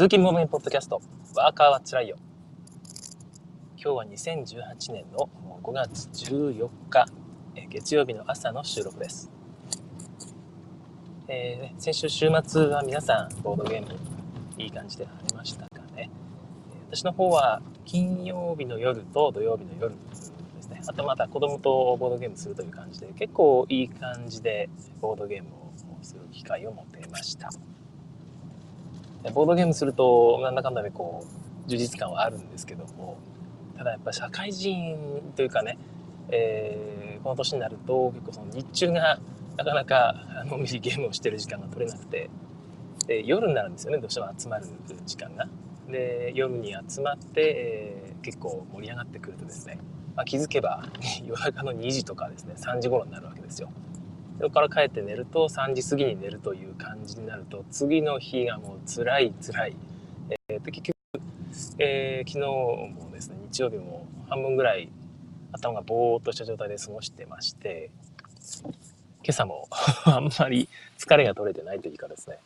通勤モーメンポッドキャスト、ワーカーはつらいよ。今日は2018年の5月14日、月曜日の朝の収録です。えー、先週週末は皆さん、ボードゲーム、いい感じで晴れましたかね。私の方は金曜日の夜と土曜日の夜ですね。あとまた子供とボードゲームするという感じで、結構いい感じでボードゲームをする機会を持っていました。ボードゲームするとなんだかんだでこう充実感はあるんですけどもただやっぱ社会人というかね、えー、この年になると結構その日中がなかなかのんびりゲームをしてる時間が取れなくてで夜になるんですよねどうしても集まる時間が。で夜に集まって、えー、結構盛り上がってくるとですね、まあ、気づけば夜中の2時とかですね3時頃になるわけですよ。それから帰って寝ると3時過ぎに寝るという感じになると次の日がもう辛い辛い、えー、結局、えー、昨日もですね日曜日も半分ぐらい頭がぼーっとした状態で過ごしてまして今朝も あんまり疲れが取れてないというかですね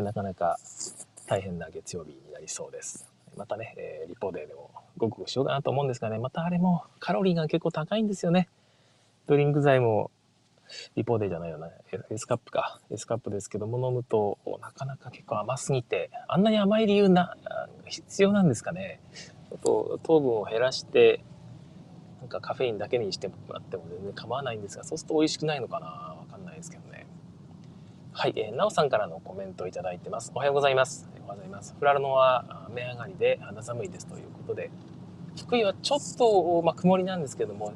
なかなか大変な月曜日になりそうです。またね、えー、リポ Dでもごくごくしようかなと思うんですがねまたあれもカロリーが結構高いんですよね。ドリンク剤もリポ Dじゃないよね。エスカップか。エスカップですけども、飲むとなかなか結構甘すぎて、あんなに甘い理由な、必要なんですかね。と糖分を減らして、なんかカフェインだけにしてもらっても全然構わないんですが、そうすると美味しくないのかな？わかんないですけどね。はい、えー、なおさんからのコメントをいただいてます。おはようございます。おはようございます。富良野は雨上がりで肌寒いですということで、福井はちょっと、まあ、曇りなんですけども、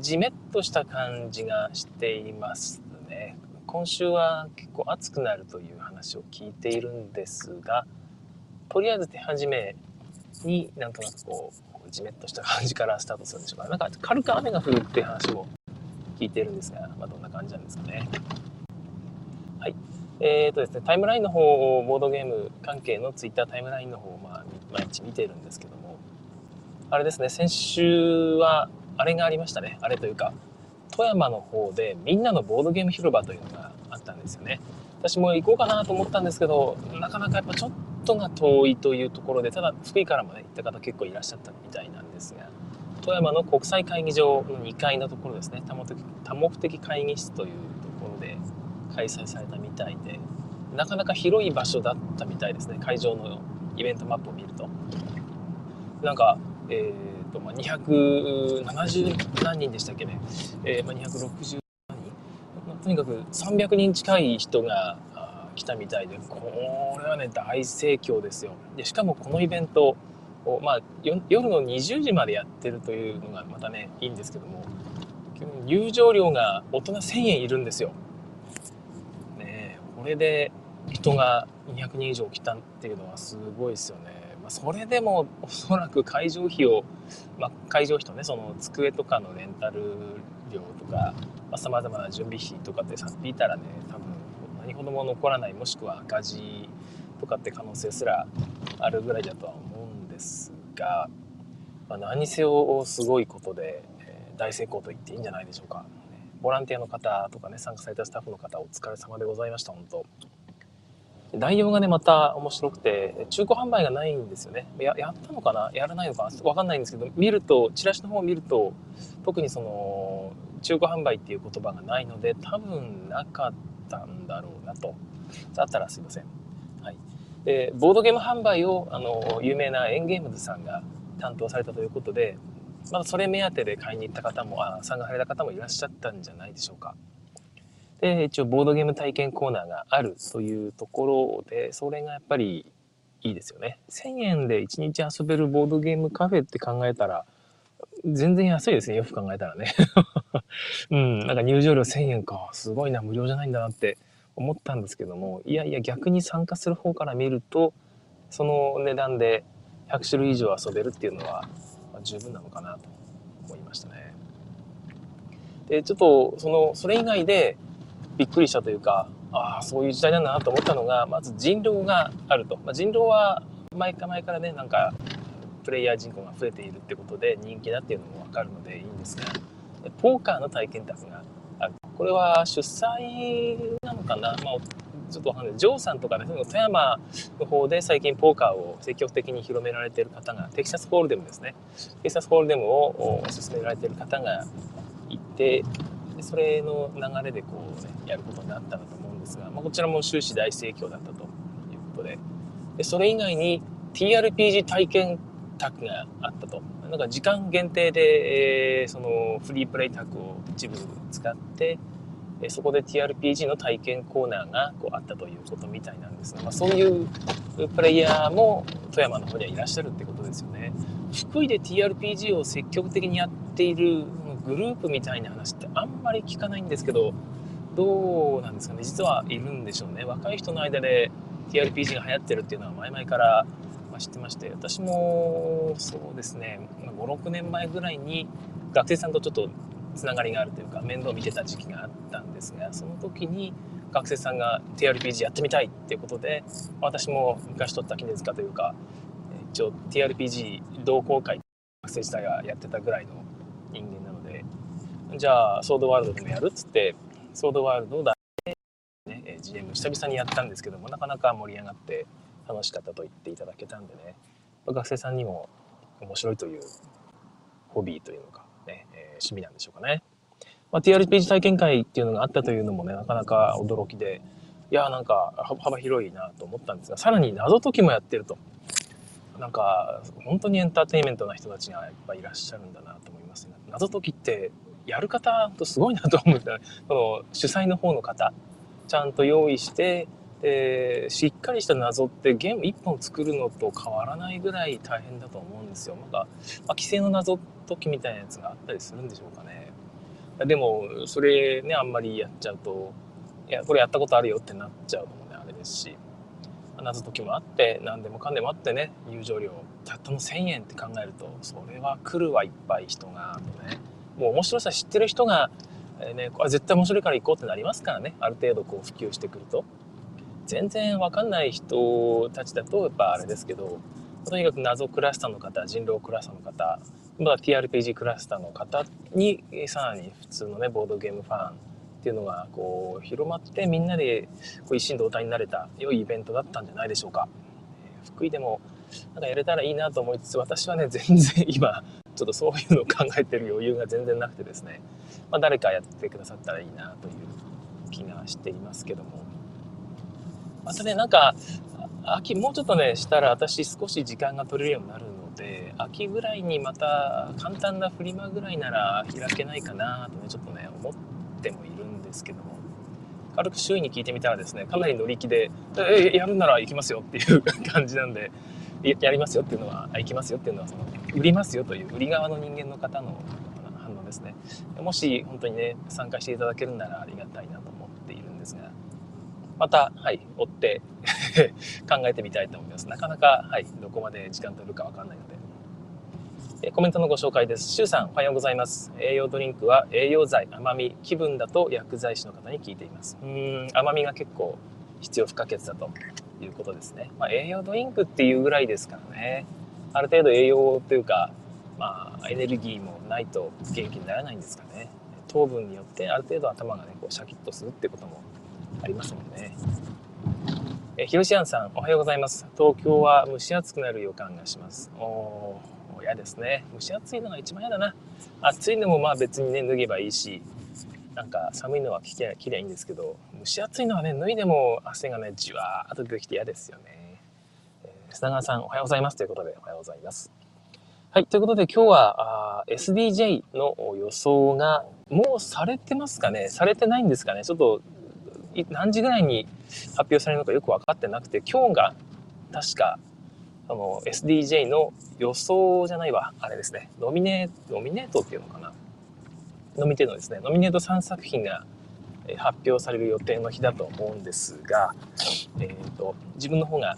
じめっとした感じがしていますね。今週は結構暑くなるという話を聞いているんですが、とりあえず手始めになんとなくこう、じめっとした感じからスタートするんでしょうか。なんか軽く雨が降るっていう話も聞いているんですが、まあ、どんな感じなんですかね。はい。えーとですね、タイムラインの方をボードゲーム関係のツイッタータイムラインの方を、まあ、毎日見ているんですけども、あれですね、先週はあれがありましたね。あれというか、富山の方でみんなのボードゲーム広場というのがあったんですよね。私も行こうかなと思ったんですけど、なかなかやっぱちょっとが遠いというところで、ただ福井からもね、行った方結構いらっしゃったみたいなんですが、富山の国際会議場の2階のところですね、多目的多目的会議室というところで開催されたみたいで、なかなか広い場所だったみたいですね、会場のイベントマップを見ると。なんか、えーとまあ、270何人でしたっけね、えーまあ、260何人、まあ、とにかく300人近い人が来たみたいでこれはね大盛況ですよでしかもこのイベントを、まあ、夜の20時までやってるというのがまたねいいんですけども入場料が大人1000円いるんですよ。ねこれで人が200人以上来たっていうのはすごいですよね。それでもおそらく会場費を、まあ、会場費とねその机とかのレンタル料とかさまざ、まな準備費とかってさっ引いたらね多分何ほども残らないもしくは赤字とかって可能性すらあるぐらいだとは思うんですが、まあ、何せよすごいことで、え、大成功と言っていいんじゃないでしょうか。ボランティアの方とかね参加されたスタッフの方お疲れ様でございました本当内容がね、また面白くて、中古販売がないんですよね。ややったのかな？やらないのかな？わかんないんですけど、見ると、チラシの方を見ると、特にその、中古販売っていう言葉がないので、多分なかったんだろうなと。あったらすいません。はい。で、ボードゲーム販売を、あの、有名なエンゲームズさんが担当されたということで、まだそれ目当てで買いに行った方も、あ参加された方もいらっしゃったんじゃないでしょうか。で、一応ボードゲーム体験コーナーがあるというところで、それがやっぱりいいですよね。1000円で1日遊べるボードゲームカフェって考えたら、全然安いですね。よく考えたらね。うん、なんか入場料1000円か。すごいな、無料じゃないんだなって思ったんですけども、いやいや逆に参加する方から見ると、その値段で100種類以上遊べるっていうのは、まあ、十分なのかなと思いましたね。で、ちょっと、その、それ以外で、びっくりしたというか、ああ、そういう時代なんだなと思ったのが、まず人狼があると。まあ、人狼は前か前からね、なんか、プレイヤー人口が増えているってことで人気だっていうのもわかるのでいいんですが、ポーカーの体験宅がある。これは出産なのかな、まあ、ちょっとわかんない。ジョーさんとかね、富山の方で最近ポーカーを積極的に広められている方が、テキサスホールデムですね。テキサスホールデムを進められている方がいて、でそれの流れでこう、ね、やることになったんだと思うんですが、まあ、こちらも終始大盛況だったということで、でそれ以外に TRPG 体験卓があったと。なんか時間限定で、えー、そのフリープレイ卓を一部使って、そこで TRPG の体験コーナーがこうあったということみたいなんですが、まあ、そういうプレイヤーも富山の方にはいらっしゃるってことですよね。福井で TRPG を積極的にやっているグループみたいな話ってあんまり聞かないんですけど、どうなんですかね？実はいるんでしょうね。若い人の間で TRPG が流行ってるっていうのは前々から知ってまして、私もそうですね、5、6年前ぐらいに学生さんとちょっとつながりがあるというか面倒見てた時期があったんですがその時に学生さんが TRPG やってみたいっていうことで私も昔取った記念塚というか一応 TRPG 同好会学生時代はやってたぐらいの人間なのでじゃあソードワールドでもやるっつってソードワールドを出して、ね、GM 久々にやったんですけどもなかなか盛り上がって楽しかったと言っていただけたんでね学生さんにも面白いというホビーというのかね、えー、趣味なんでしょうかね。まあ、TRPG 体験会っていうのがあったというのもね、なかなか驚きで、いやーなんか幅広いなと思ったんですが、さらに謎解きもやってると。なんか、本当にエンターテインメントな人たちがやっぱいらっしゃるんだなと思いますね。謎解きってやる方とすごいなと思うんですよね。その主催の方の方、ちゃんと用意して、えー、しっかりした謎ってゲーム1本作るのと変わらないぐらい大変だと思うんですよ。なんか、まあ、規制の謎解きみたいなやつがあったりするんでしょうかね。でも、それね、あんまりやっちゃうと、いや、これやったことあるよってなっちゃうのもね、あれですし、謎解きもあって、何でもかんでもあってね、入場料、たったの1000円って考えると、それは来るわ、いっぱい人が、とね。もう面白さ知ってる人が、えー、ね、これ絶対面白いから行こうってなりますからね、ある程度こう普及してくると。全然わかんない人たちだとやっぱあれですけどとにかく謎クラスターの方人狼クラスターの方まだ TRPG クラスターの方にさらに普通のねボードゲームファンっていうのがこう広まってみんなでこう一心同体になれた良いイベントだったんじゃないでしょうか。福井でもなんかやれたらいいなと思いつつ私はね全然今ちょっとそういうのを考えてる余裕が全然なくてですね、まあ、誰かやってくださったらいいなという気がしていますけども。またね、なんか、秋もうちょっとね、したら私少し時間が取れるようになるので、秋ぐらいにまた簡単なフリマぐらいなら開けないかなとね、ちょっとね、思ってもいるんですけども、軽く周囲に聞いてみたらですね、かなり乗り気で、え、やるなら行きますよっていう 感じなんで、やりますよっていうのは、行きますよっていうのは、その、売りますよという売り側の人間の方の反応ですね。もし本当にね、参加していただけるならありがたいなと思っているんですが、また、はい、追って 考えてみたいと思います。なかなか、はい、どこまで時間取るかわかんないので。コメントのご紹介です。シュウさん、おはようございます。栄養ドリンクは栄養剤、甘み、気分だと薬剤師の方に聞いています。うん、甘みが結構必要不可欠だということですね。まあ、栄養ドリンクっていうぐらいですからね。ある程度栄養というか、まあ、エネルギーもないと元気にならないんですかね。糖分によってある程度頭がね、こうシャキッとするってこともありますもんね。えひろしあんさん、おはようございます。東京は蒸し暑くなる予感がします。おー、嫌ですね。蒸し暑いのが一番嫌だな。暑いのもまあ別にね、脱げばいいし、なんか寒いのは着りゃきりゃいいんですけど、蒸し暑いのはね、脱いでも汗がね、じわーっと出てきて嫌ですよね。えー、砂川さん、おはようございます。ということで、おはようございます。はい。ということで今日はあ SDJ の予想がもうされてますかね？されてないんですかね？ちょっと何時ぐらいに発表されるのかよく分かってなくて、今日が確か、あの、SDJ の予想じゃないわ、あれですね、ノミネ、ノミネートっていうのかな？ノミネートですね。ノミネート3作品が発表される予定の日だと思うんですが、えっ、ー、と、自分の方が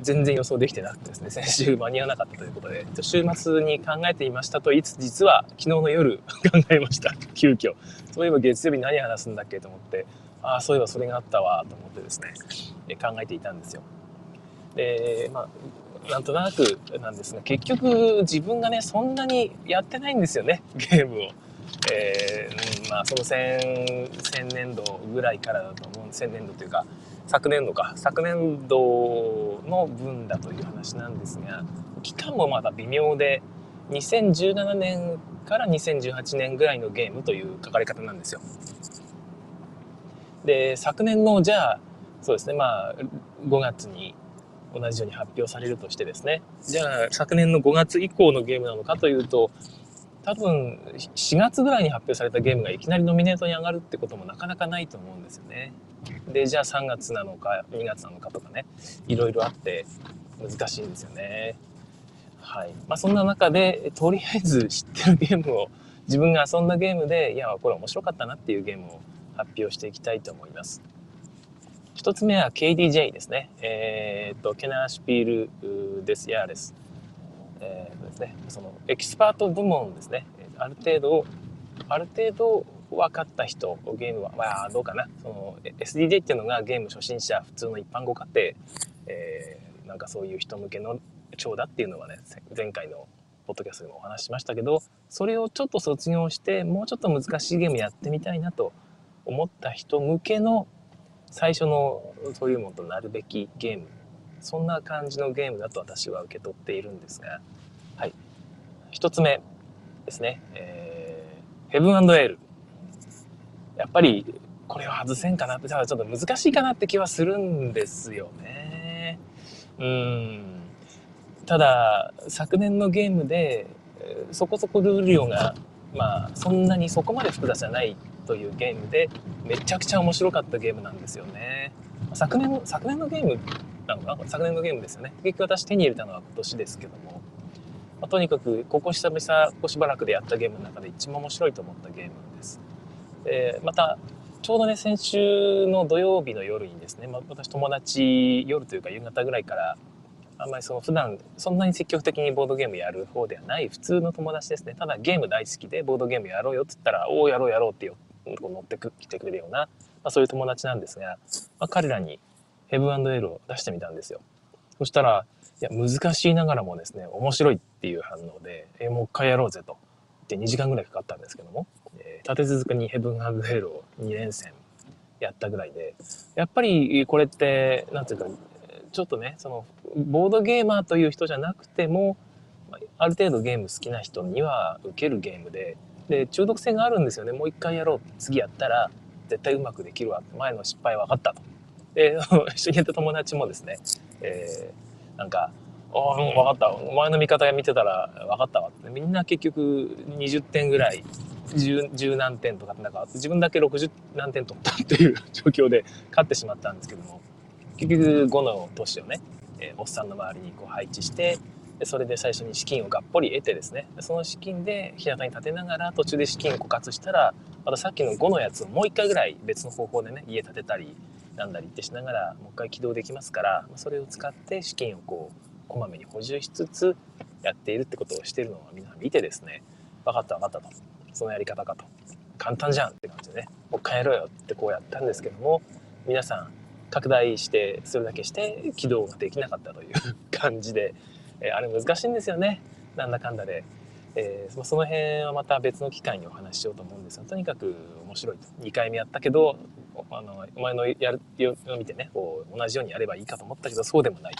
全然予想できてなくてですね、先週間に合わなかったということで、週末に考えていましたと言いつつ、実は昨日の夜 考えました。急遽。そういえば月曜日何話すんだっけと思って、ああ、そういえばそれがあったわと思ってですね、考えていたんですよ。で、まあ、なんとなくなんですが、結局自分がね、そんなにやってないんですよね、ゲームを。えー、まあその前前年度ぐらいからだと思う前年度というか昨年度か昨年度の分だという話なんですが期間もまだ微妙で2017年から2018年ぐらいのゲームという書かれ方なんですよ。で昨年のじゃあそうですねまあ5月に同じように発表されるとしてですねじゃあ昨年の5月以降のゲームなのかというと多分4月ぐらいに発表されたゲームがいきなりノミネートに上がるってこともなかなかないと思うんですよね。でじゃあ3月なのか2月なのかとかねいろいろあって難しいんですよね。はいまあ、そんな中でとりあえず知ってるゲームを自分が遊んだゲームでいやこれ面白かったなっていうゲームを発表していきたいと思います。一つ目は KDJ ですね。えー、っと、ケナーシュピールです。ヤーレス。えー、ですね、そのエキスパート部門ですね。ある程度、ある程度分かった人、ゲームは、まあ、どうかな。その SDJ っていうのがゲーム初心者、普通の一般ご家庭、えー、なんかそういう人向けの長だっていうのはね、前回のポッドキャストでもお話ししましたけど、それをちょっと卒業して、もうちょっと難しいゲームやってみたいなと思った人向けの最初のそういうものとなるべきゲームそんな感じのゲームだと私は受け取っているんですがはい。1つ目ですね、えー、ヘブンエールやっぱりこれは外せんかなってただちょっと難しいかなって気はするんですよね。うん。ただ昨年のゲームでそこそこルール量がまあそんなにそこまで複雑じゃないというゲームでめちゃくちゃ面白かったゲームなんですよね。昨年昨年のゲームなのか？な昨年のゲームですよね。結局私手に入れたのは今年ですけども、まあ、とにかくここ久々ここしばらくでやったゲームの中で一番面白いと思ったゲームです。でまたちょうどね先週の土曜日の夜にですね、まあ、私友達夜というか夕方ぐらいからあんまりその普段そんなに積極的にボードゲームやる方ではない普通の友達ですねただゲーム大好きでボードゲームやろうよっつったら「おおやろうやろう」って乗ってきてくれるような、まあ、そういう友達なんですが、まあ、彼らにヘブンエールを出してみたんですよ。そしたらいや難しいながらもですね面白いっていう反応で「えもう一回やろうぜ」と。言って2時間ぐらいかかったんですけども、えー、立て続けにヘブンエールを2連戦やったぐらいでやっぱりこれって何ていうかちょっとねそのボードゲーマーという人じゃなくてもある程度ゲーム好きな人には受けるゲームでで中毒性があるんですよね。もう一回やろう。次やったら絶対うまくできるわ。前の失敗分かったと。で一緒にやった友達もですね、えー、なんか「ああ、分かった。お前の味方が見てたら分かったわ」ってみんな結局20点ぐらい十十何点とかってなんか自分だけ60何点取ったっていう 状況で勝ってしまったんですけども結局5の都市をね、えー、おっさんの周りにこう配置してでそれで最初に資金をがっぽり得てですね。その資金で日向に立てながら途中で資金枯渇したらまたさっきの5のやつをもう一回ぐらい別の方法でね家建てたりなんだりってしながらもう一回起動できますからそれを使って資金をこうこまめに補充しつつやっているってことをしてるのを皆さん見てですね。分かった分かったと。そのやり方かと。簡単じゃんって感じでね。もう一回やろうよってこうやったんですけども皆さん拡大してそれだけして起動ができなかったという感じでえ、あれ難しいんですよね。なんだかんだで、えー、その辺はまた別の機会にお話ししようと思うんですがとにかく面白い。と2回目やったけどあのお前のやるを見てね。こう同じようにやればいいかと思ったけどそうでもない。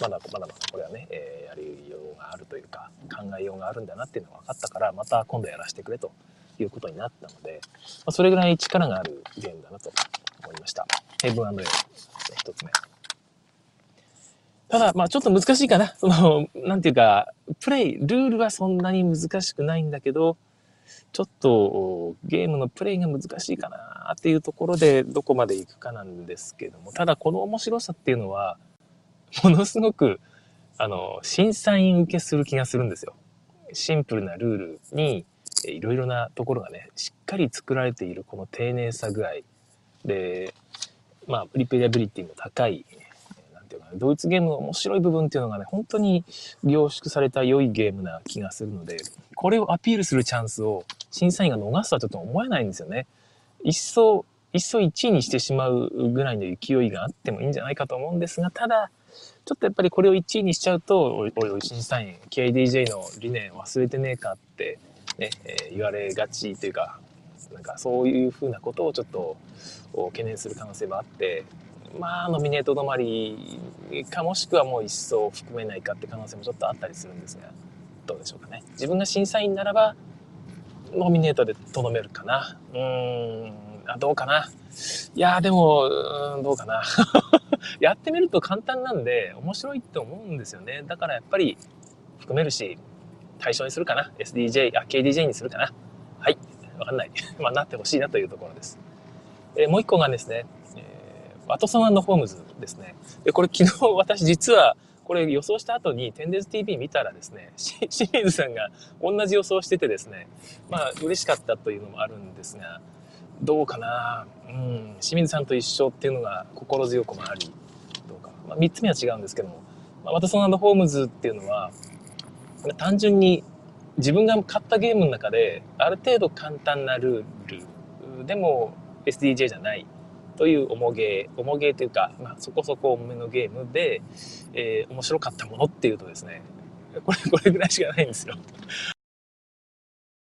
まだまだまだこれはね、えー、やりようがあるというか考えようがあるんだなっていうのが分かったからまた今度やらせてくれということになったので、まあ、それぐらい力があるゲームだなと思いました。ヘブンエール一つ目。ただ、まあちょっと難しいかな。その、なんていうか、プレイ、ルールはそんなに難しくないんだけど、ちょっとゲームのプレイが難しいかなっていうところでどこまで行くかなんですけども、ただこの面白さっていうのは、ものすごく、あの、審査員受けする気がするんですよ。シンプルなルールに、いろいろなところがね、しっかり作られているこの丁寧さ具合で、まあ、プリペリアビリティも高いドイツゲームの面白い部分っていうのがね、本当に凝縮された良いゲームな気がするので、これをアピールするチャンスを審査員が逃すとはちょっと思えないんですよね。一層、一層1位にしてしまうぐらいの勢いがあってもいいんじゃないかと思うんですが、ただ、ちょっとやっぱりこれを1位にしちゃうと、おいおい審査員、KDJ の理念忘れてねえかって、ね、えー、言われがちというか、なんかそういうふうなことをちょっと懸念する可能性もあって、まあ、ノミネート止まりかもしくはもう一層含めないかって可能性もちょっとあったりするんですが、どうでしょうかね。自分が審査員ならば、ノミネートでとどめるかな。うーん、あどうかな。いやでも、うん、どうかな。やってみると簡単なんで、面白いって思うんですよね。だからやっぱり、含めるし、対象にするかな。SDJ、あ、KDJ にするかな。はい。わかんない。まあ、なってほしいなというところです。えー、もう一個がですね、ワトソンホームズですね。で、これ昨日 私実は、これ予想した後に、テンデズ TV 見たらですね、清水さんが同じ予想しててですね、まあ嬉しかったというのもあるんですが、どうかなうん、清水さんと一緒っていうのが心強くもあり、どうか。まあ、3つ目は違うんですけども、まあ、ワトソンホームズっていうのは、単純に自分が買ったゲームの中である程度簡単なルールでも SDJ じゃないという重ゲー重ゲーというか、まあ、そこそこ重めのゲームで、えー、面白かったものっていうとですねこれこれぐらいしかないんですよ。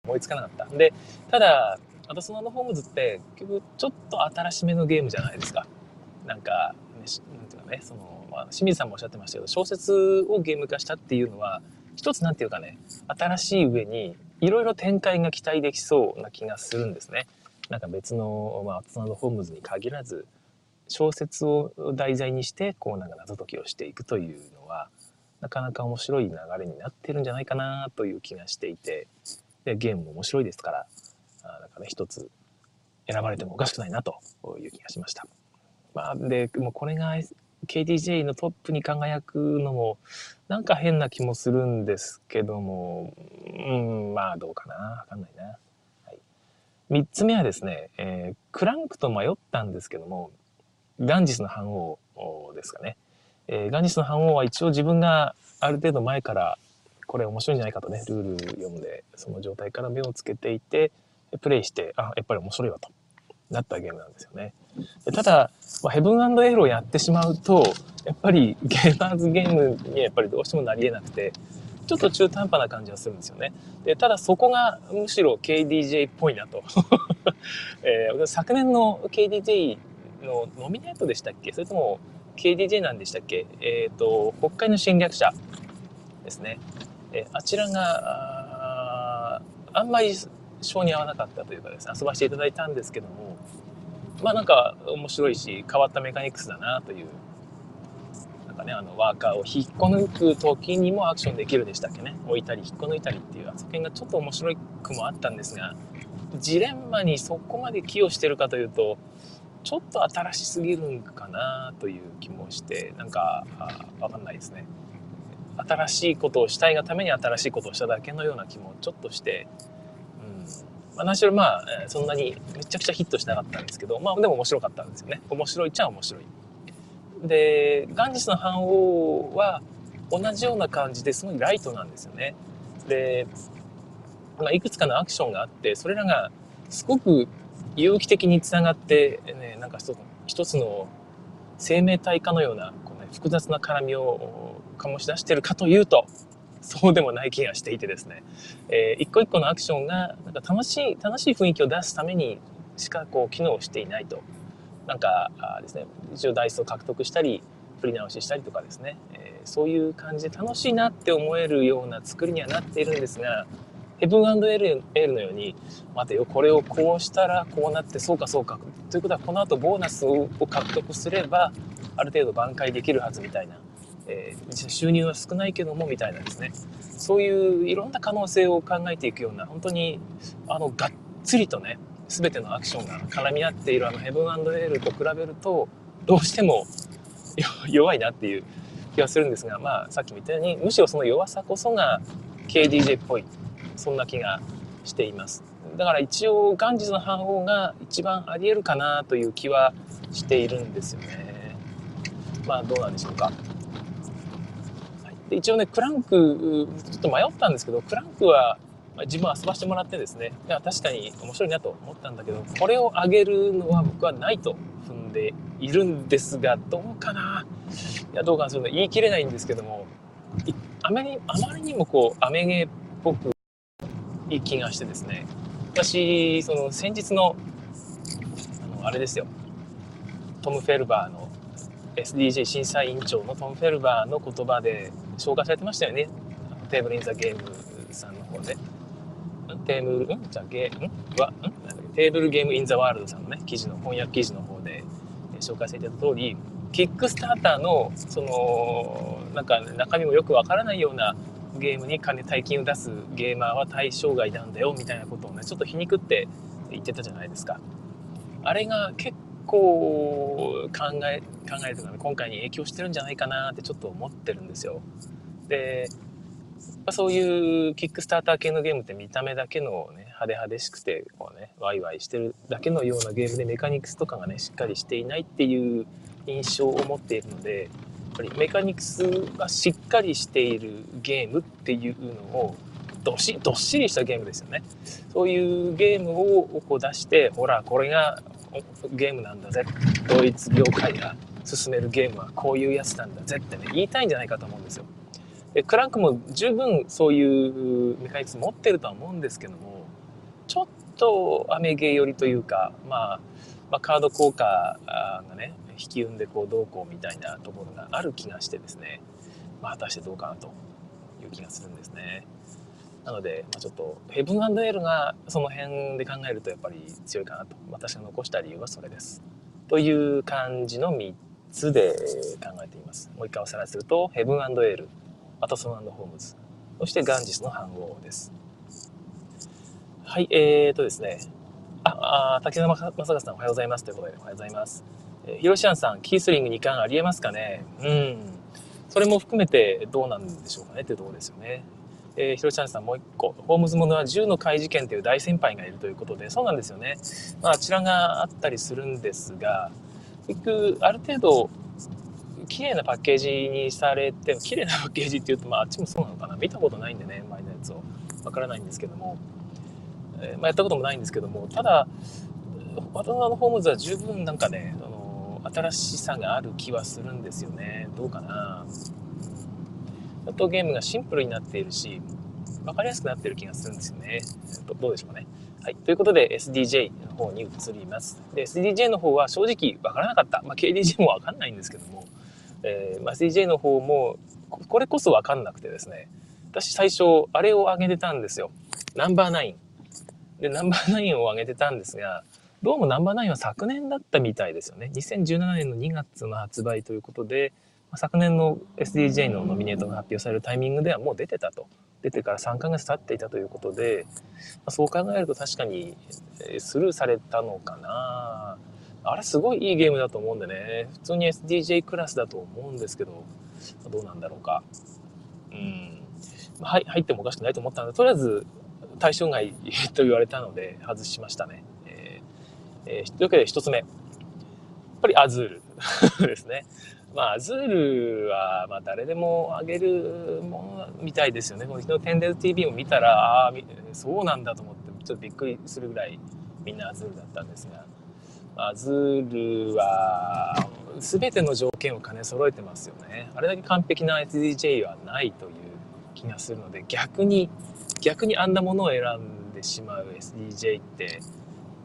思いつかなかった。でただあとそのホームズって結局ちょっと新しめのゲームじゃないですか。なんか、ね、なんていうかねその、まあ、清水さんもおっしゃってましたけど小説をゲーム化したっていうのは一つなんていうかね、新しい上にいろいろ展開が期待できそうな気がするんですね。なんか別の、まあ、ツナド・ホームズに限らず、小説を題材にして、こうなんか謎解きをしていくというのは、なかなか面白い流れになってるんじゃないかなという気がしていて、でゲームも面白いですから、あなんかね、一つ選ばれてもおかしくないなという気がしました。まあ、で、もうこれが KDJ のトップに輝くのもなんか変な気もするんですけども、うん、まあどうかな。わかんないな。3つ目はですね、えー、クランクと迷ったんですけども、ガンジスの反応ですかね。えー、ガンジスの反応は一応自分がある程度前からこれ面白いんじゃないかとね、ルール読んで、その状態から目をつけていて、プレイして、あ、やっぱり面白いわと。なったゲームなんですよね。ただ、まあ、ヘブンエールをやってしまうと、やっぱりゲーマーズゲームにやっぱりどうしてもなり得なくて、ちょっと中途半端な感じはするんですよね。でただそこがむしろ KDJ っぽいなと。えー、昨年の KDJ のノミネートでしたっけ？それとも KDJ なんでしたっけ？えっ、ー、と、北海の侵略者ですね。えー、あちらが、ああんまり性に合わなかったというかですね、遊ばせていただいたんですけども、まあなんか面白いし、変わったメカニクスだなという、かね、あの、ワーカーを引っこ抜く時にもアクションできるでしたっけね。置いたり引っこ抜いたりっていう、あそこがちょっと面白くもあったんですが、ジレンマにそこまで寄与してるかというと、ちょっと新しすぎるんかなという気もして、なんか、わかんないですね。新しいことをしたいがために新しいことをしただけのような気もちょっとして、まあ、何しろまあ、そんなにめちゃくちゃヒットしなかったんですけど、まあでも面白かったんですよね。面白いっちゃ面白い。で、ガンジスの反応は同じような感じですごいライトなんですよね。で、まあ、いくつかのアクションがあって、それらがすごく有機的につながって、ね、なんか一つの生命体化のようなこう、ね、複雑な絡みを醸し出してるかというと、そうでもない気がしていてですね、えー、一個一個のアクションがなんか楽しい楽しい雰囲気を出すためにしかこう機能していないとなんかですね一応ダイスを獲得したり振り直ししたりとかですね、えー、そういう感じで楽しいなって思えるような作りにはなっているんですがヘブンエールのように待てよこれをこうしたらこうなってそうかそうか。ということはこの後ボーナスを獲得すればある程度挽回できるはずみたいな。えー、収入は少ないけどもみたいなですね。そういういろんな可能性を考えていくような本当にあのがっつりとね全てのアクションが絡み合っているあのヘブンエールと比べるとどうしても弱いなっていう気がするんですがまあさっきも言ったようにむしろその弱さこそが KDJ っぽいそんな気がしています。だから一応ガンジズの反応が一番ありえるかなという気はしているんですよね。まあどうなんでしょうか。で一応ね、クランク、ちょっと迷ったんですけど、クランクは、ま、自分は遊ばしてもらってですね、いや、確かに面白いなと思ったんだけど、これを上げるのは僕はないと踏んでいるんですが、どうかな？いや、どうかなするの言い切れないんですけども、あまりあまりにもこう、アメゲっぽく、いい気がしてですね。私その先日のあのあれですよ。トム・フェルバーの SDJ 審査委員長のトム・フェルバーの言葉で紹介されてましたよね。テーブル・イン・ザ・ゲームさんの方で。テーブル、ん？じゃゲー、ん？は、ん？テーブルゲームインザワールドさんのね、記事の、翻訳記事の方で、え紹介されてた通り、キックスターターの、その、なんか中身もよくわからないようなゲームに金、大金を出すゲーマーは対象外なんだよ、みたいなことをね、ちょっと皮肉って言ってたじゃないですか。あれが結構考え、考えるとかね、今回に影響してるんじゃないかなってちょっと思ってるんですよ。で、そういうキックスターター系のゲームって見た目だけのね、派手派手しくて、こうね、ワイワイしてるだけのようなゲームでメカニクスとかがね、しっかりしていないっていう印象を持っているので、やっぱりメカニクスがしっかりしているゲームっていうのを、どしどっしりしたゲームですよね。そういうゲームをこう出して、ほら、これがゲームなんだぜ。ドイツ業界が進めるゲームはこういうやつなんだぜってね、言いたいんじゃないかと思うんですよ。でクランクも十分そういうメカニクス持ってるとは思うんですけどもちょっとアメゲー寄りというか、まあ、まあ、カード効果がね引き運でこうどうこうみたいなところがある気がしてですね、まあ、果たしてどうかなという気がするんですね。なので、まあ、ちょっとヘブンエールがその辺で考えるとやっぱり強いかなと私が残した理由はそれです。という感じの3つで考えています。もう一回おさらいするとヘブンエールアトソンホームズ、そしてガンジスの反応です。はい、えーとですね、あ、あ竹澤正和さんおはようございますということで、おはようございます。えー、ヒロシアンさん、キースリング2冠ありえますかね？うん。それも含めてどうなんでしょうかねっていうところですよね。えー、ヒロシアンさんもう一個、ホームズものは銃の怪事件という大先輩がいるということで、そうなんですよね。まあ、あちらがあったりするんですが、結局、ある程度、綺麗なパッケージにされて、綺麗なパッケージっていうと、まあ、あっちもそうなのかな。見たことないんでね、前のやつを。わからないんですけども。えー、まあ、やったこともないんですけども、ただ、渡辺のホームズは十分なんかね、あの新しさがある気はするんですよね。どうかな。ちょっとゲームがシンプルになっているし、分かりやすくなっている気がするんですよね。どうでしょうかね。はい。ということで SDJ の方に移ります。で、SDJ の方は正直分からなかった。まあ、KDJ も分かんないんですけども、えー、まあ、CJ の方も、これこそわかんなくてですね、私最初、あれを上げてたんですよ。ナンバーナイン。で、ナンバーナインを上げてたんですが、どうもナンバーナインは昨年だったみたいですよね。2017年の2月の発売ということで、昨年の SDJ のノミネートが発表されるタイミングではもう出てたと。出てから3ヶ月経っていたということで、そう考えると確かにスルーされたのかなあれすごいいいゲームだと思うんでね、普通に SDJ クラスだと思うんですけど、どうなんだろうか。うん。はい、入ってもおかしくないと思ったので、とりあえず対象外 と言われたので外しましたね。えーえー、というわけで一つ目。やっぱりアズールですね。まあ、アズールは、まあ、誰でもあげるものみたいですよね。この日のテンデル TV を見たら、ああ、そうなんだと思って、ちょっとびっくりするぐらいみんなアズールだったんですが、アズールは全ての条件を兼ね揃えてますよね。あれだけ完璧な SDJ はないという気がするので、逆に、逆にあんなものを選んでしまう SDJ って、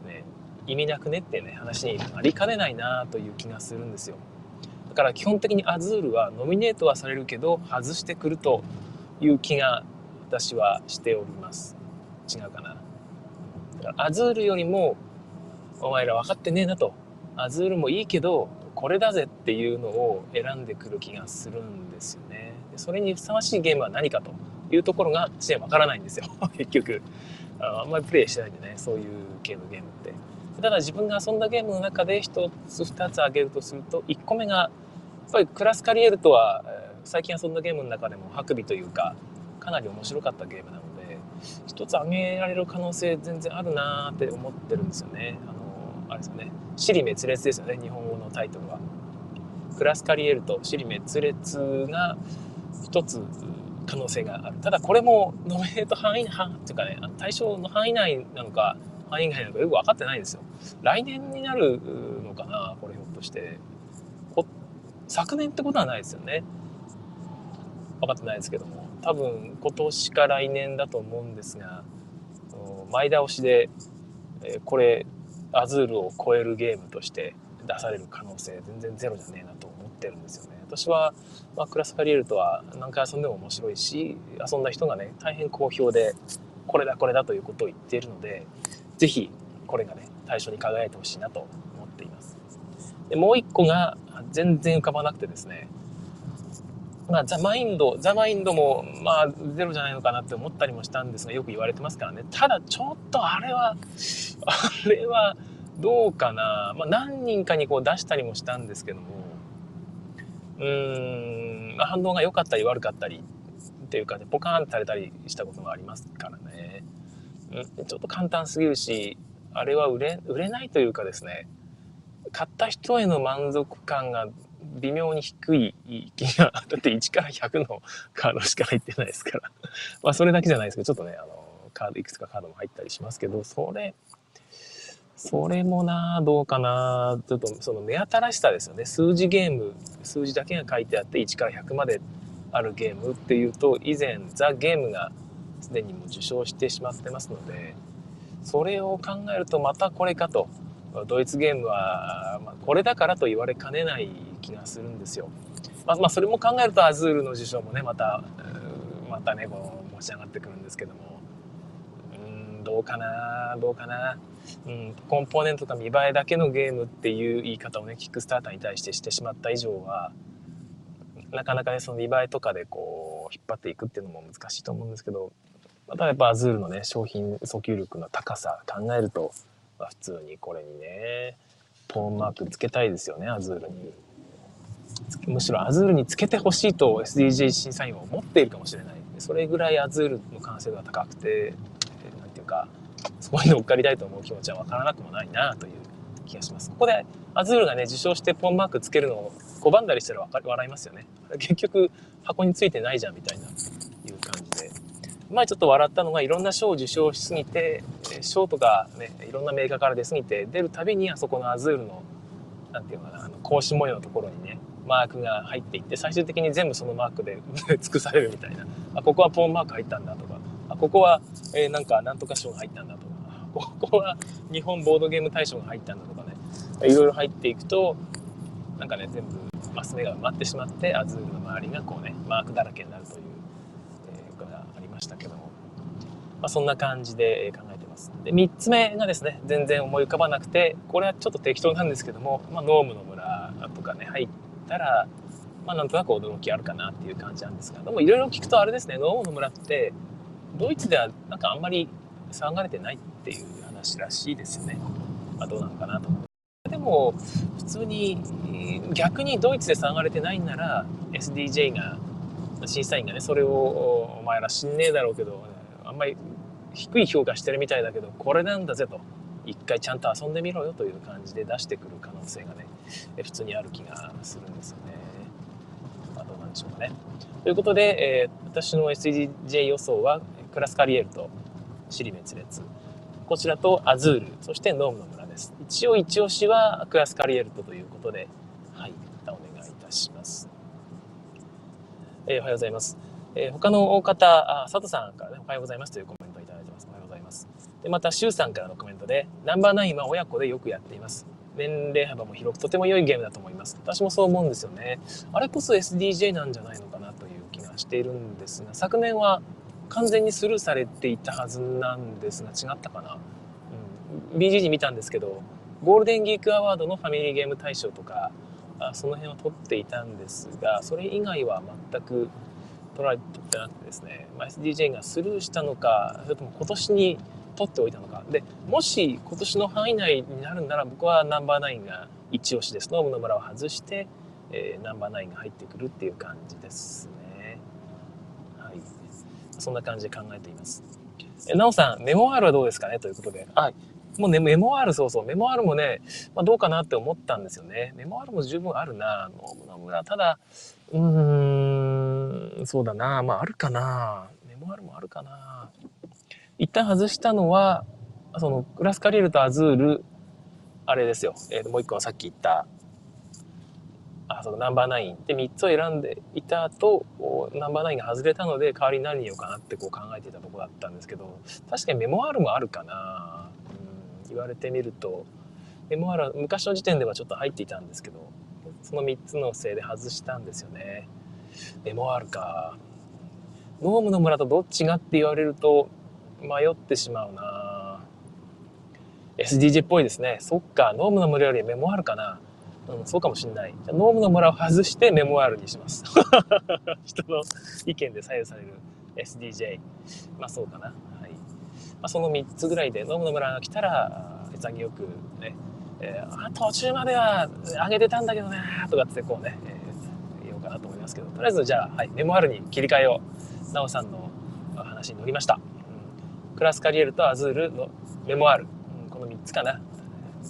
ね、意味なくねってね、話になりかねないなという気がするんですよ。だから基本的にアズールはノミネートはされるけど、外してくるという気が私はしております。違うかな。だからアズールよりもお前ら分かってねえなと。アズールもいいけど、これだぜっていうのを選んでくる気がするんですよね。それにふさわしいゲームは何かというところが私は分からないんですよ。結局あ。あんまりプレイしてないんでね、そういう系のゲームって。ただ自分が遊んだゲームの中で1つ2つ挙げるとすると、1個目が、やっぱりクラスカリエルとは、最近遊んだゲームの中でもハクビというか、かなり面白かったゲームなので、一つ挙げられる可能性全然あるなーって思ってるんですよね。あのあれですよね「死に滅裂」ですよね。日本語のタイトルは。クラスカリエルと死に滅裂が一つ可能性がある。ただこれもノミネート範囲範っていうかね対象の範囲内なのか範囲外なのかよく分かってないんですよ。来年になるのかなこれひょっとして。昨年ってことはないですよね。分かってないですけども。多分今年か来年だと思うんですが前倒しで、これアズールを超えるゲームとして出される可能性全然ゼロじゃねえなと思ってるんですよね。私は、まあ、クラスカリエルとは何回遊んでも面白いし遊んだ人がね大変好評でこれだこれだということを言っているので是非これがね対象に輝いてほしいなと思っています。でもう一個が全然浮かばなくてですねまあ、ザ・マインド、ザ・マインドも、まあ、ゼロじゃないのかなって思ったりもしたんですが、よく言われてますからね。ただ、ちょっとあれは、あれは、どうかな。まあ、何人かにこう出したりもしたんですけども、うーん、反応が良かったり悪かったりっていうかね、ポカーンとされたりしたこともありますからね。うん、ちょっと簡単すぎるし、あれは売れ、売れないというかですね、買った人への満足感が微妙に低い気が、だって1から100のカードしか入ってないですから。まあそれだけじゃないですけど、ちょっとね、あの、カード、いくつかカードも入ったりしますけど、それ、それもなどうかなちょっとその目新しさですよね。数字ゲーム、数字だけが書いてあって1から100まであるゲームっていうと、以前ザ・ゲームがすでにもう受賞してしまってますので、それを考えるとまたこれかと。ドイツゲームは、まあこれだからと言われかねない気がするんですよ。まあ、まあ、それも考えるとアズールの受賞もね、また、またね、こう、持ち上がってくるんですけども、うん、どうかな、どうかな。うん、コンポーネントとか見栄えだけのゲームっていう言い方をね、キックスターターに対してしてしまった以上は、なかなかね、その見栄えとかでこう、引っ張っていくっていうのも難しいと思うんですけど、またやっぱアズールのね、商品訴求力の高さ考えると、まあ、普通にこれにね、ポーンマークつけたいですよね、アズールに。むしろアズールにつけてほしいと SDJ 審査員は思っているかもしれない。それぐらいアズールの完成度が高くて、何ていうか、そこに乗っかりたいと思う気持ちはわからなくもないなという気がします。ここでアズールがね、受賞してポンマークつけるのを拒んだりしたら笑いますよね。結局箱についてないじゃんみたいな。前ちょっと笑ったのがいろんな賞を受賞しすぎて、賞とかね、いろんなメーカーから出すぎて、出るたびにあそこのアズールの、なんていうのかな、あの格子模様のところにね、マークが入っていって最終的に全部そのマークで 尽くされるみたいな。あここはポーンマーク入ったんだとか。あここは、えー、なんかなんとか賞が入ったんだとか。ここは日本ボードゲーム大賞が入ったんだとかね。いろいろ入っていくとなんかね全部マス目が埋まってしまってアズールの周りがこうねマークだらけになるという、えー、ことがありましたけども、まあ、そんな感じで考えてます。で3つ目がですね全然思い浮かばなくてこれはちょっと適当なんですけども、まあ、ノームの村とかね入ったら、まあ、なんとなく驚きあるかなっていう感じなんですが、でもいろいろ聞くとあれですね、ノームの村って、ドイツではなんかあんまり騒がれてないっていう話らしいですよね。まあ、どうなのかなと。でも、普通に、逆にドイツで騒がれてないんなら、SDJ が、審査員がね、それを、お前ら知んねえだろうけど、あんまり低い評価してるみたいだけど、これなんだぜと。一回ちゃんと遊んでみろよという感じで出してくる可能性がね、普通にある気がするんですよね。まあ、どうなんでしょうかね。ということで、えー、私の SDJ 予想はクラスカリエルと尻滅裂。こちらとアズール、そしてノームの村です。一応一押しはクラスカリエルとということで、はい、お願いいたします。えー、おはようございます。えー、他の方、あ佐藤さんからね、おはようございますというコメントをいただいてます。おはようございます。でまた、シュウさんからのコメントで、ナンバーナインは親子でよくやっています。年齢幅も広くとても良いゲームだと思います。私もそう思うんですよね。あれこそ SDJ なんじゃないのかなという気がしているんですが、昨年は完全にスルーされていたはずなんですが、違ったかな。うん、BGG 見たんですけど、ゴールデンギークアワードのファミリーゲーム大賞とか、あその辺を取っていたんですが、それ以外は全く取られてなくてですね、まあ、SDJ がスルーしたのか、それとも今年に取っておいたのか。で、もし今年の範囲内になるんなら僕はナンバーナインが一押しです。ノームの村を外して、えー、ナンバーナインが入ってくるっていう感じですね。はい。そんな感じで考えています。え、なおさん、メモワールはどうですかね？ということで。はい。もうね、メモワール、そうそう、メモワールもね、まあ、どうかなって思ったんですよね。メモワールも十分あるな、ノームの村。ただ、うーん、そうだな、まああるかな。メモワールもあるかな。一旦外したのは、そのクラスカリエルとアズール、あれですよ。えー、もう一個はさっき言った、あ、そうナンバーナインで3つを選んでいた後、ナンバーナインが外れたので代わりに何にようかなってこう考えていたとこだったんですけど、確かにメモアールもあるかな。うん、言われてみると、メモアールは昔の時点ではちょっと入っていたんですけど、その3つのせいで外したんですよね。メモアールか。ノームの村とどっちがって言われると迷ってしまうな SDJ っぽいですね。そっか、ノームの村よりメモアールかな。うん、そうかもしんない。じゃノームの村を外してメモアールにします。人の意見で左右される SDJ。まあそうかな。はい。まあその3つぐらいで、ノームの村が来たら、潔よくね、えー、あ途中までは上げてたんだけどね、とかってこうね、えますけど、とりあえずじゃあ、はい、メモアールに切り替えを。なおさんの話に乗りました。うん、クラスカリエルとアズールのメモアール。うん、この3つかな。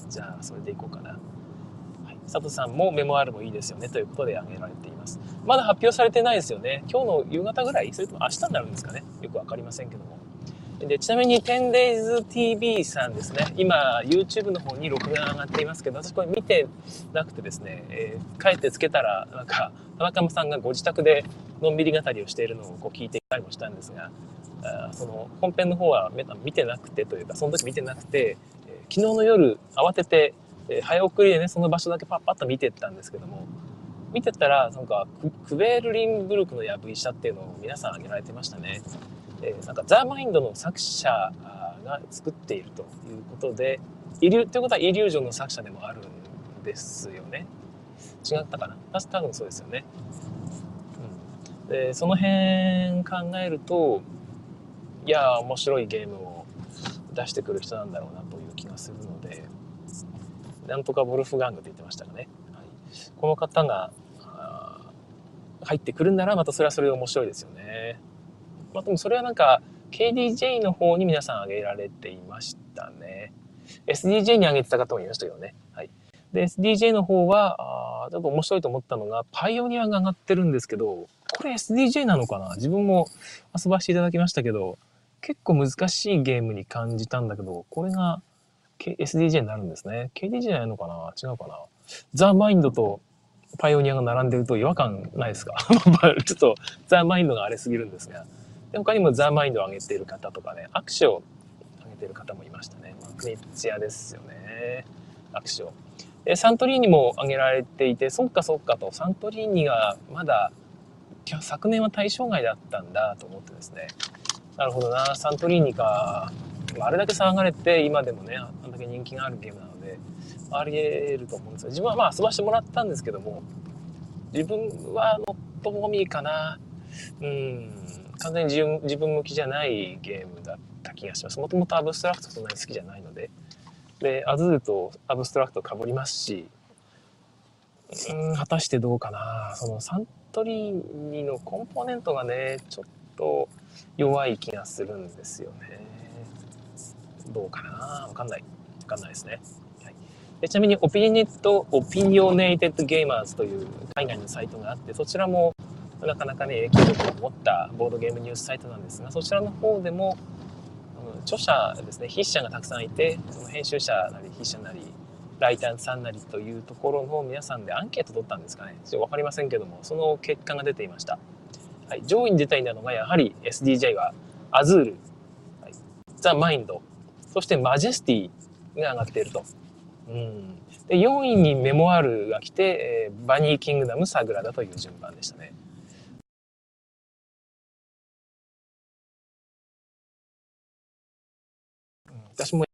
じゃあ、それでいこうかな。はい佐藤さんもメモアールもいいですよねということで挙げられています。まだ発表されてないですよね。今日の夕方ぐらい？それとも明日になるんですかね？よく分かりませんけども。で、ちなみに 10daysTV さんですね。今、YouTube の方に録画が上がっていますけど、私これ見てなくてですね、えー、帰ってつけたら、なんか、田中さんがご自宅でのんびり語りをしているのをこう聞いていたりもしたんですが、あその本編の方は見てなくてというか、その時見てなくて、えー、昨日の夜慌ててえー、早送りでね、その場所だけパッパッと見てったんですけども、見てたら、なんかク、ベールリンブルクの藪医者っていうのを皆さん挙げられてましたね。え、なんか、ザ・マインドの作者が作っているということで、イリュということはイリュージョンの作者でもあるんですよね。違ったかな？多分そうですよね。うん、で、その辺考えると、いや、面白いゲームを出してくる人なんだろうなという気がするので、なんとかボルフガングって言ってましたがね、はい、この方が入ってくるんならまたそれはそれで面白いですよね。まあ、でもそれはなんか KDJ の方に皆さん挙げられていましたね。SDJ に挙げてた方もいましたけどね。はい。で、SDJ の方は、あちょっと面白いと思ったのが、パイオニアが上がってるんですけど、これ SDJ なのかな？自分も遊ばせていただきましたけど、結構難しいゲームに感じたんだけど、これが SDJ になるんですね。KDJ なのかな？違うかな？ザ・マインドとパイオニアが並んでると違和感ないですか？ちょっとザ・マインドが荒れすぎるんですが。で他にもザ・マインドを上げている方とかね、握手を上げている方もいましたね。まあ、クニッチアですよね。握手を。で、サントリーニも挙げられていて、そっかそっかと、サントリーニがまだ昨年は対象外だったんだと思ってですね。なるほどな、サントリーニか。あれだけ騒がれて今でもねあんだけ人気があるゲームなのでありえると思うんですよ自分はまあ遊ばしてもらったんですけども自分は not for me かなうん完全に自分自分向きじゃないゲームだった気がします。もともとアブストラクトそんなに好きじゃないので。でアズールとアブストラクトかぶりますしうん果たしてどうかな。そのサントリーニのコンポーネントがねちょっと弱い気がするんですよね。どうかな。わかんない。わかんないですね。でちなみに、オピニット、オピニオネイテッドゲーマーズという海外のサイトがあって、そちらもなかなかね、影響力を持ったボードゲームニュースサイトなんですが、そちらの方でも、著者ですね、筆者がたくさんいて、その編集者なり筆者なり、ライターさんなりというところの皆さんでアンケート取ったんですかね。ちょっとわかりませんけども、その結果が出ていました。はい、上位に出たいのがやはり SDJ はアズール、はい、ザ・マインド、そしてマジェスティが上がっていると。うん、で4位にメモアルが来て、えー、バニーキングダムサグラダという順番でしたね。私も